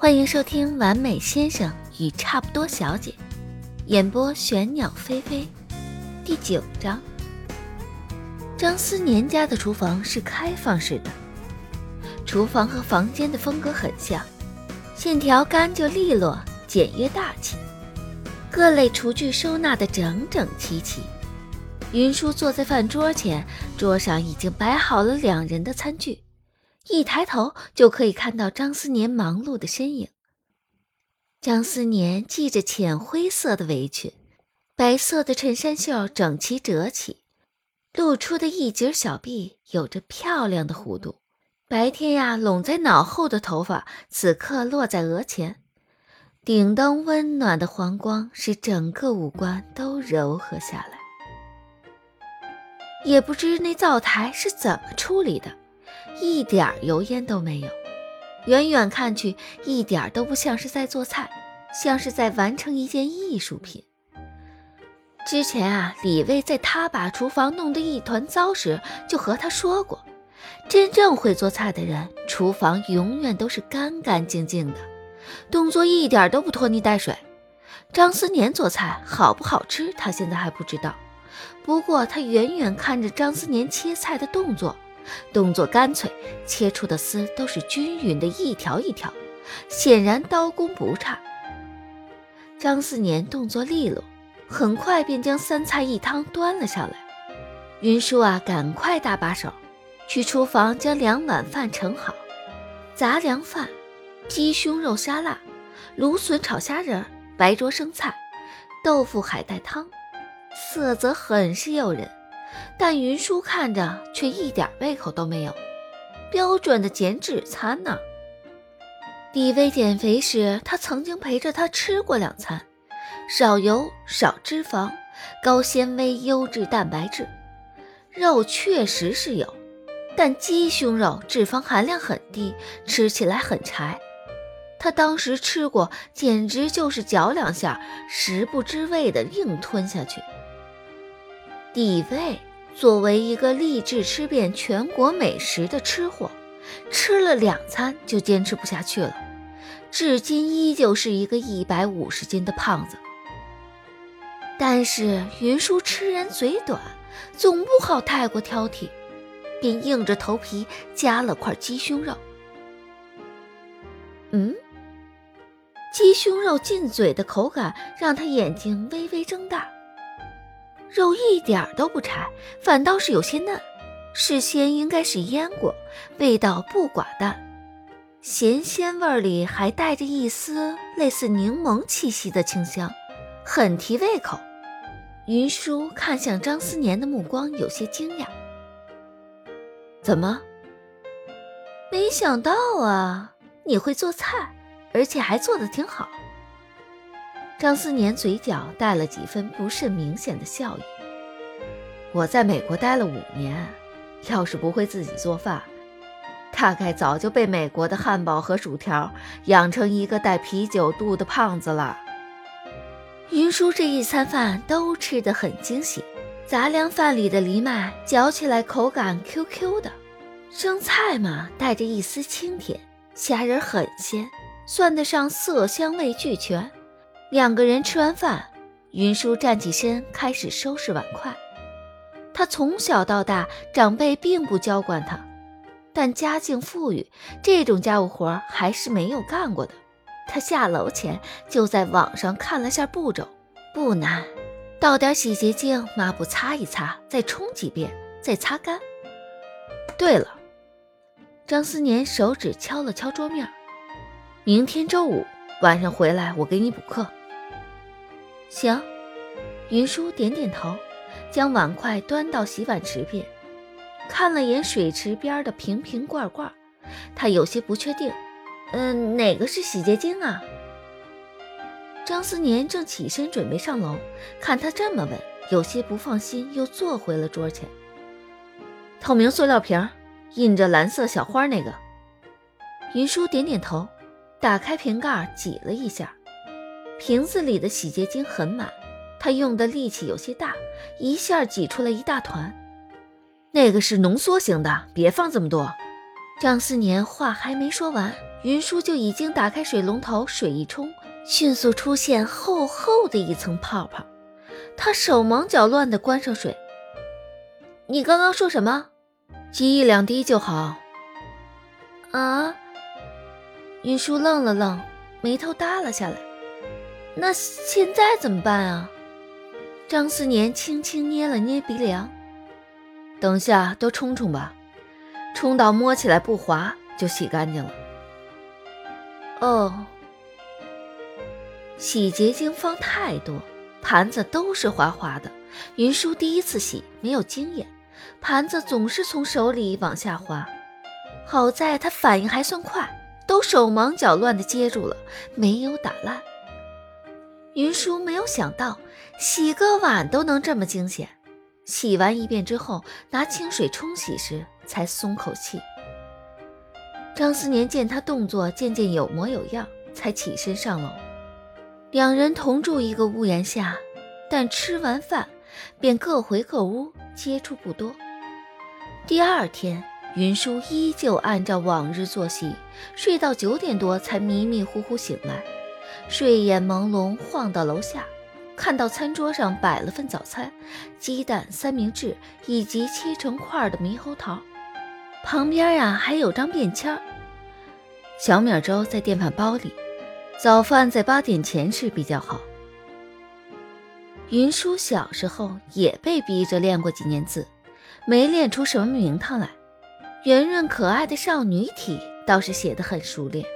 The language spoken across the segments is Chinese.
欢迎收听《完美先生与差不多小姐》，演播玄鸟飞飞，第九章。张思年家的厨房是开放式的，厨房和房间的风格很像，线条干净利落，简约大气，各类厨具收纳的整整齐齐。云舒坐在饭桌前，桌上已经摆好了两人的餐具。一抬头就可以看到张思年忙碌的身影。张思年系着浅灰色的围裙，白色的衬衫袖整齐折起，露出的一截小臂有着漂亮的弧度。白天呀拢在脑后的头发，此刻落在额前，顶灯温暖的黄光使整个五官都柔和下来。也不知那灶台是怎么处理的。一点油烟都没有，远远看去一点都不像是在做菜，像是在完成一件艺术品。之前啊，李卫在他把厨房弄得一团糟时，就和他说过，真正会做菜的人，厨房永远都是干干净净的，动作一点都不拖泥带水。张思年做菜好不好吃，他现在还不知道，不过他远远看着张思年切菜的动作。动作干脆，切出的丝都是均匀的，一条一条，显然刀工不差。张四年动作利落，很快便将三菜一汤端了上来。云舒啊，赶快搭把手，去厨房将两碗饭盛好：杂粮饭、鸡胸肉沙拉、芦笋炒虾仁、白灼生菜、豆腐海带汤，色泽很是诱人。但云舒看着却一点胃口都没有，标准的减脂餐呢。李薇减肥时，他曾经陪着他吃过两餐，少油、少脂肪、高纤维、优质蛋白质，肉确实是有，但鸡胸肉脂肪含量很低，吃起来很柴。他当时吃过，简直就是嚼两下，食不知味的硬吞下去。李卫。作为一个立志吃遍全国美食的吃货，吃了两餐就坚持不下去了，至今依旧是一个一百五十斤的胖子。但是云舒吃人嘴短，总不好太过挑剔，便硬着头皮夹了块鸡胸肉。嗯，鸡胸肉进嘴的口感让他眼睛微微睁大。肉一点都不柴，反倒是有些嫩，事先应该是腌过，味道不寡淡，咸鲜味里还带着一丝类似柠檬气息的清香，很提胃口。云舒看向张思年的目光有些惊讶：“怎么？没想到啊，你会做菜，而且还做得挺好。”张思年嘴角带了几分不甚明显的笑意。我在美国待了五年，要是不会自己做饭，大概早就被美国的汉堡和薯条养成一个带啤酒肚的胖子了。云舒这一餐饭都吃得很惊喜，杂粮饭里的藜麦嚼起来口感 Q Q 的，生菜嘛带着一丝清甜，虾仁很鲜，算得上色香味俱全。两个人吃完饭，云舒站起身，开始收拾碗筷。他从小到大，长辈并不娇惯他，但家境富裕，这种家务活还是没有干过的。他下楼前就在网上看了下步骤，不难，倒点洗洁精，抹布擦一擦，再冲几遍，再擦干。对了，张思年手指敲了敲桌面，明天周五晚上回来，我给你补课。行，云舒点点头，将碗筷端到洗碗池边，看了眼水池边的瓶瓶罐罐，他有些不确定。嗯，哪个是洗洁精啊？张思年正起身准备上楼，看他这么问，有些不放心，又坐回了桌前。透明塑料瓶，印着蓝色小花那个。云舒点点头，打开瓶盖，挤了一下。瓶子里的洗洁精很满，他用的力气有些大，一下挤出了一大团。那个是浓缩型的，别放这么多。张思年话还没说完，云舒就已经打开水龙头，水一冲，迅速出现厚厚的一层泡泡。他手忙脚乱地关上水。你刚刚说什么？积一两滴就好。啊？云舒愣了愣，眉头耷拉下来。那现在怎么办啊？张思年轻轻捏了捏鼻梁。等下多冲冲吧，冲到摸起来不滑就洗干净了。哦，洗洁精放太多，盘子都是滑滑的。云舒第一次洗，没有经验。盘子总是从手里往下滑，好在他反应还算快，都手忙脚乱地接住了，没有打烂。云舒没有想到洗个碗都能这么惊险，洗完一遍之后，拿清水冲洗时才松口气。张思年见他动作渐渐有模有样，才起身上楼。两人同住一个屋檐下，但吃完饭便各回各屋。接触不多。第二天，云舒依旧按照往日作息，睡到九点多才迷迷糊糊醒来，睡眼朦胧，晃到楼下，看到餐桌上摆了份早餐，鸡蛋、三明治以及切成块的猕猴桃，旁边呀还有张便签小米粥在电饭煲里，早饭在八点前吃比较好。云舒小时候也被逼着练过几年字，没练出什么名堂来。圆润可爱的少女体倒是写得很熟练，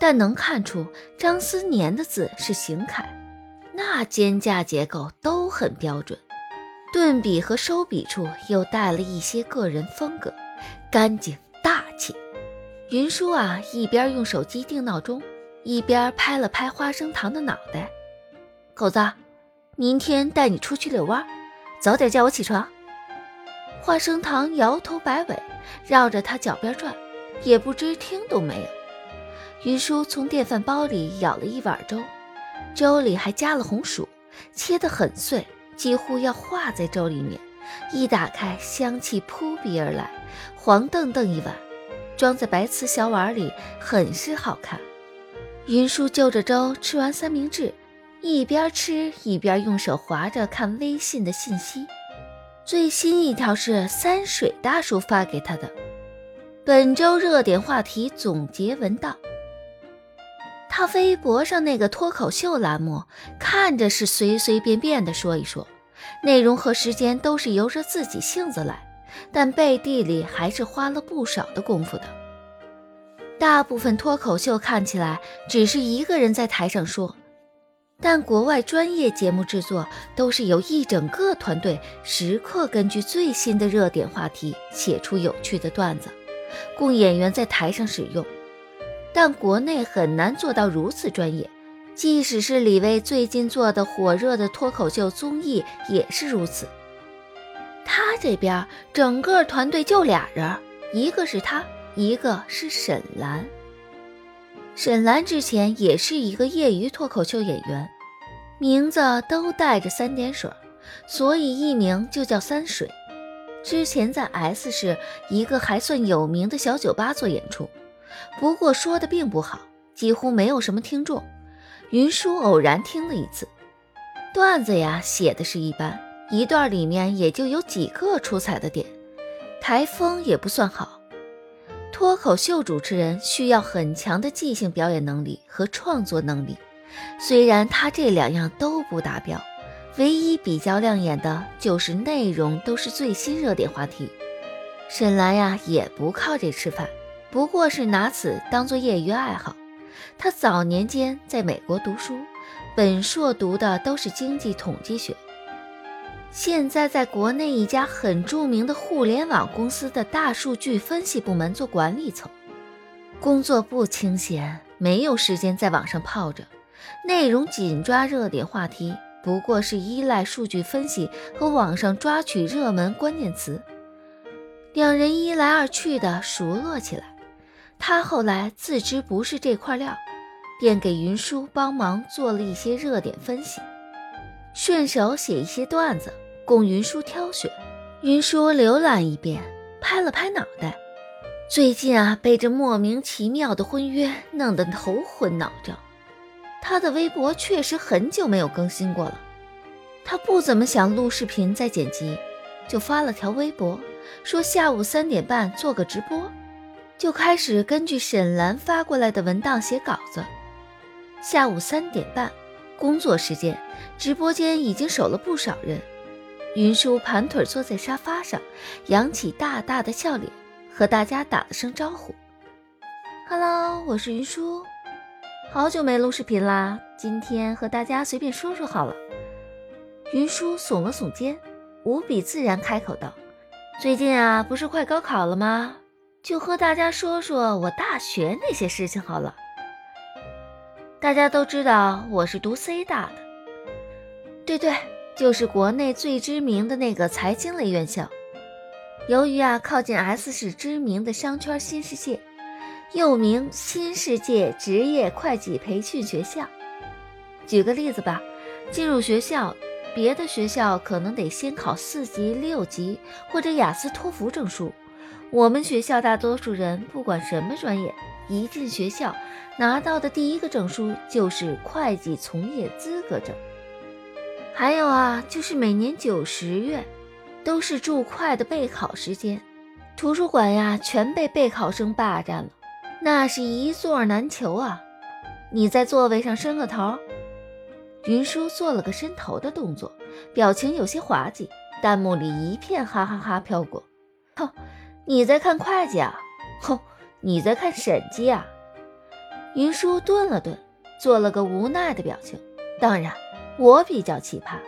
但能看出张思年的字是行楷，那肩架结构都很标准，顿笔和收笔处又带了一些个人风格，干净大气。云舒啊，一边用手机定闹钟，一边拍了拍花生糖的脑袋，狗子。明天带你出去遛弯，早点叫我起床。花生糖摇头摆尾，绕着他脚边转，也不知听都没有。云舒从电饭煲里舀了一碗粥，粥里还加了红薯，切得很碎，几乎要化在粥里面。一打开，香气扑鼻而来，黄澄澄一碗，装在白瓷小碗里，很是好看。云舒就着粥吃完三明治。一边吃一边用手划着看微信的信息，最新一条是三水大叔发给他的。本周热点话题总结文档。他微博上那个脱口秀栏目看着是随随便便的说一说，内容和时间都是由着自己性子来，但背地里还是花了不少的功夫的。大部分脱口秀看起来只是一个人在台上说。但国外专业节目制作都是由一整个团队时刻根据最新的热点话题写出有趣的段子，供演员在台上使用。但国内很难做到如此专业，即使是李威最近做的火热的脱口秀综艺也是如此。他这边整个团队就俩人，一个是他，一个是沈岚。沈岚之前也是一个业余脱口秀演员，名字都带着三点水，所以艺名就叫三水。之前在 S 市一个还算有名的小酒吧做演出，不过说的并不好，几乎没有什么听众。云舒偶然听了一次，段子呀写的是一般，一段里面也就有几个出彩的点，台风也不算好。脱口秀主持人需要很强的即兴表演能力和创作能力，虽然他这两样都不达标，唯一比较亮眼的就是内容都是最新热点话题。沈岚呀也不靠这吃饭，不过是拿此当做业余爱好。他早年间在美国读书，本硕读的都是经济统计学。现在在国内一家很著名的互联网公司的大数据分析部门做管理层，工作不清闲，没有时间在网上泡着，内容紧抓热点话题，不过是依赖数据分析和网上抓取热门关键词。两人一来二去的熟络起来，他后来自知不是这块料，便给云舒帮忙做了一些热点分析。顺手写一些段子供云舒挑选，云舒浏览一遍，拍了拍脑袋，最近啊，被这莫名其妙的婚约弄得头昏脑胀。他的微博确实很久没有更新过了。他不怎么想录视频再剪辑，就发了条微博，说下午三点半做个直播，就开始根据沈兰发过来的文档写稿子。下午三点半，工作时间，直播间已经守了不少人。云舒盘腿坐在沙发上，扬起大大的笑脸。和大家打了声招呼，Hello，我是云舒，好久没录视频啦，今天和大家随便说说好了。云舒耸了耸肩，无比自然开口道：“最近啊，不是快高考了吗？就和大家说说我大学那些事情好了。大家都知道我是读 C 大的，对对，就是国内最知名的那个财经类院校。”由于啊靠近 S 市知名的商圈新世界，又名新世界职业会计培训学校。举个例子吧，进入学校，别的学校可能得先考四级、六级或者雅思、托福证书。我们学校大多数人不管什么专业，一进学校拿到的第一个证书就是会计从业资格证。还有啊，就是每年九十月。都是注会的备考时间，图书馆呀全被备考生霸占了，那是一座难求啊！你在座位上伸个头。云舒做了个伸头的动作，表情有些滑稽，弹幕里一片哈哈哈飘过。哼，你在看会计啊？哼，你在看审计啊？云舒顿了顿，做了个无奈的表情。当然，我比较奇葩。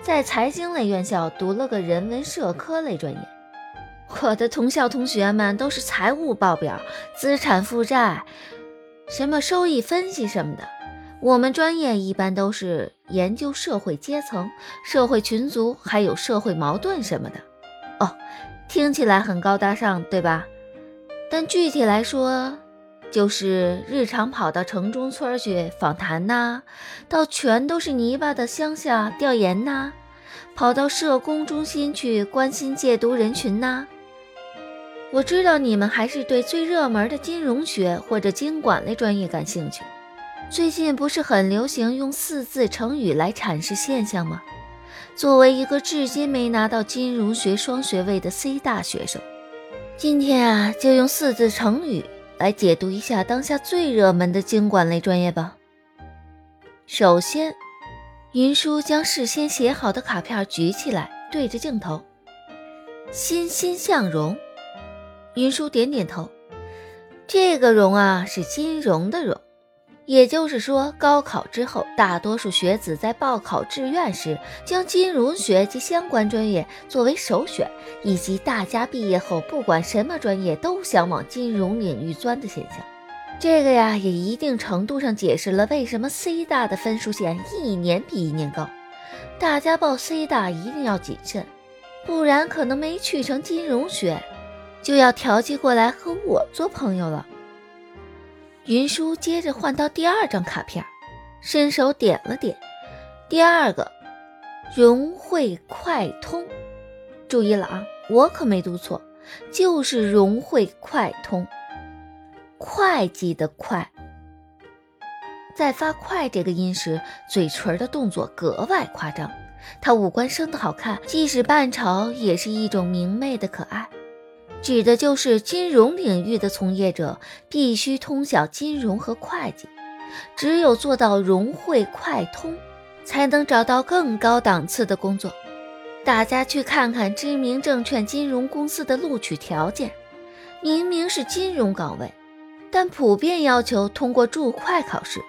在财经类院校读了个人文社科类专业，我的同校同学们都是财务报表、资产负债、什么收益分析什么的。我们专业一般都是研究社会阶层、社会群族，还有社会矛盾什么的。哦，听起来很高大上，对吧？但具体来说，就是日常跑到城中村去访谈呐，到全都是泥巴的乡下调研呐，跑到社工中心去关心戒毒人群呐。我知道你们还是对最热门的金融学或者经管类专业感兴趣。最近不是很流行用四字成语来阐释现象吗？作为一个至今没拿到金融学双学位的 C 大学生，今天啊，就用四字成语。来解读一下当下最热门的经管类专业吧。首先，云舒将事先写好的卡片举起来，对着镜头，欣欣向荣。云舒点点头，这个“荣”啊，是金融的“荣”。也就是说，高考之后，大多数学子在报考志愿时，将金融学及相关专业作为首选，以及大家毕业后不管什么专业都想往金融领域钻的现象。这个呀，也一定程度上解释了为什么 C 大的分数线一年比一年高。大家报 C 大一定要谨慎，不然可能没去成金融学，就要调剂过来和我做朋友了。云舒接着换到第二张卡片，伸手点了点，第二个融会快通。注意了啊，我可没读错，就是融会快通，会计的快。在发“快”这个音时，嘴唇的动作格外夸张。他五官生得好看，即使扮丑，也是一种明媚的可爱。指的就是金融领域的从业者必须通晓金融和会计，只有做到融会快通，才能找到更高档次的工作。大家去看看知名证券金融公司的录取条件，明明是金融岗位，但普遍要求通过注会考试。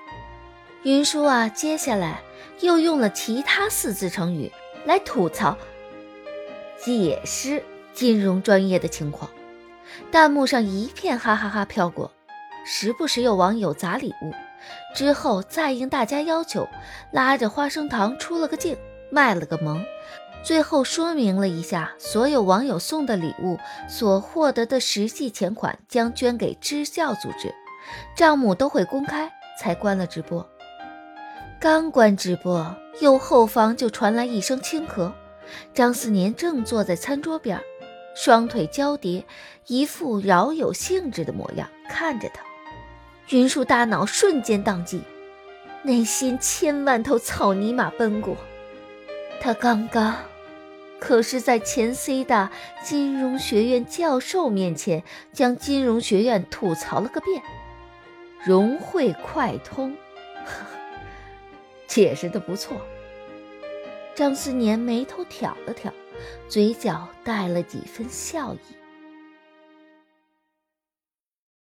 云舒啊，接下来又用了其他四字成语来吐槽、解释。金融专业的情况，弹幕上一片哈哈哈飘过，时不时有网友砸礼物，之后再应大家要求，拉着花生糖出了个镜，卖了个萌，最后说明了一下，所有网友送的礼物所获得的实际钱款将捐给支教组织，账目都会公开，才关了直播。刚关直播，右后方就传来一声轻咳，张思年正坐在餐桌边。双腿交叠，一副饶有兴致的模样看着他。云舒大脑瞬间宕机，内心千万头草泥马奔过。他刚刚可是在前 C 大金融学院教授面前将金融学院吐槽了个遍，融会快通，呵 解释的不错。张思年眉头挑了挑，嘴角带了几分笑意。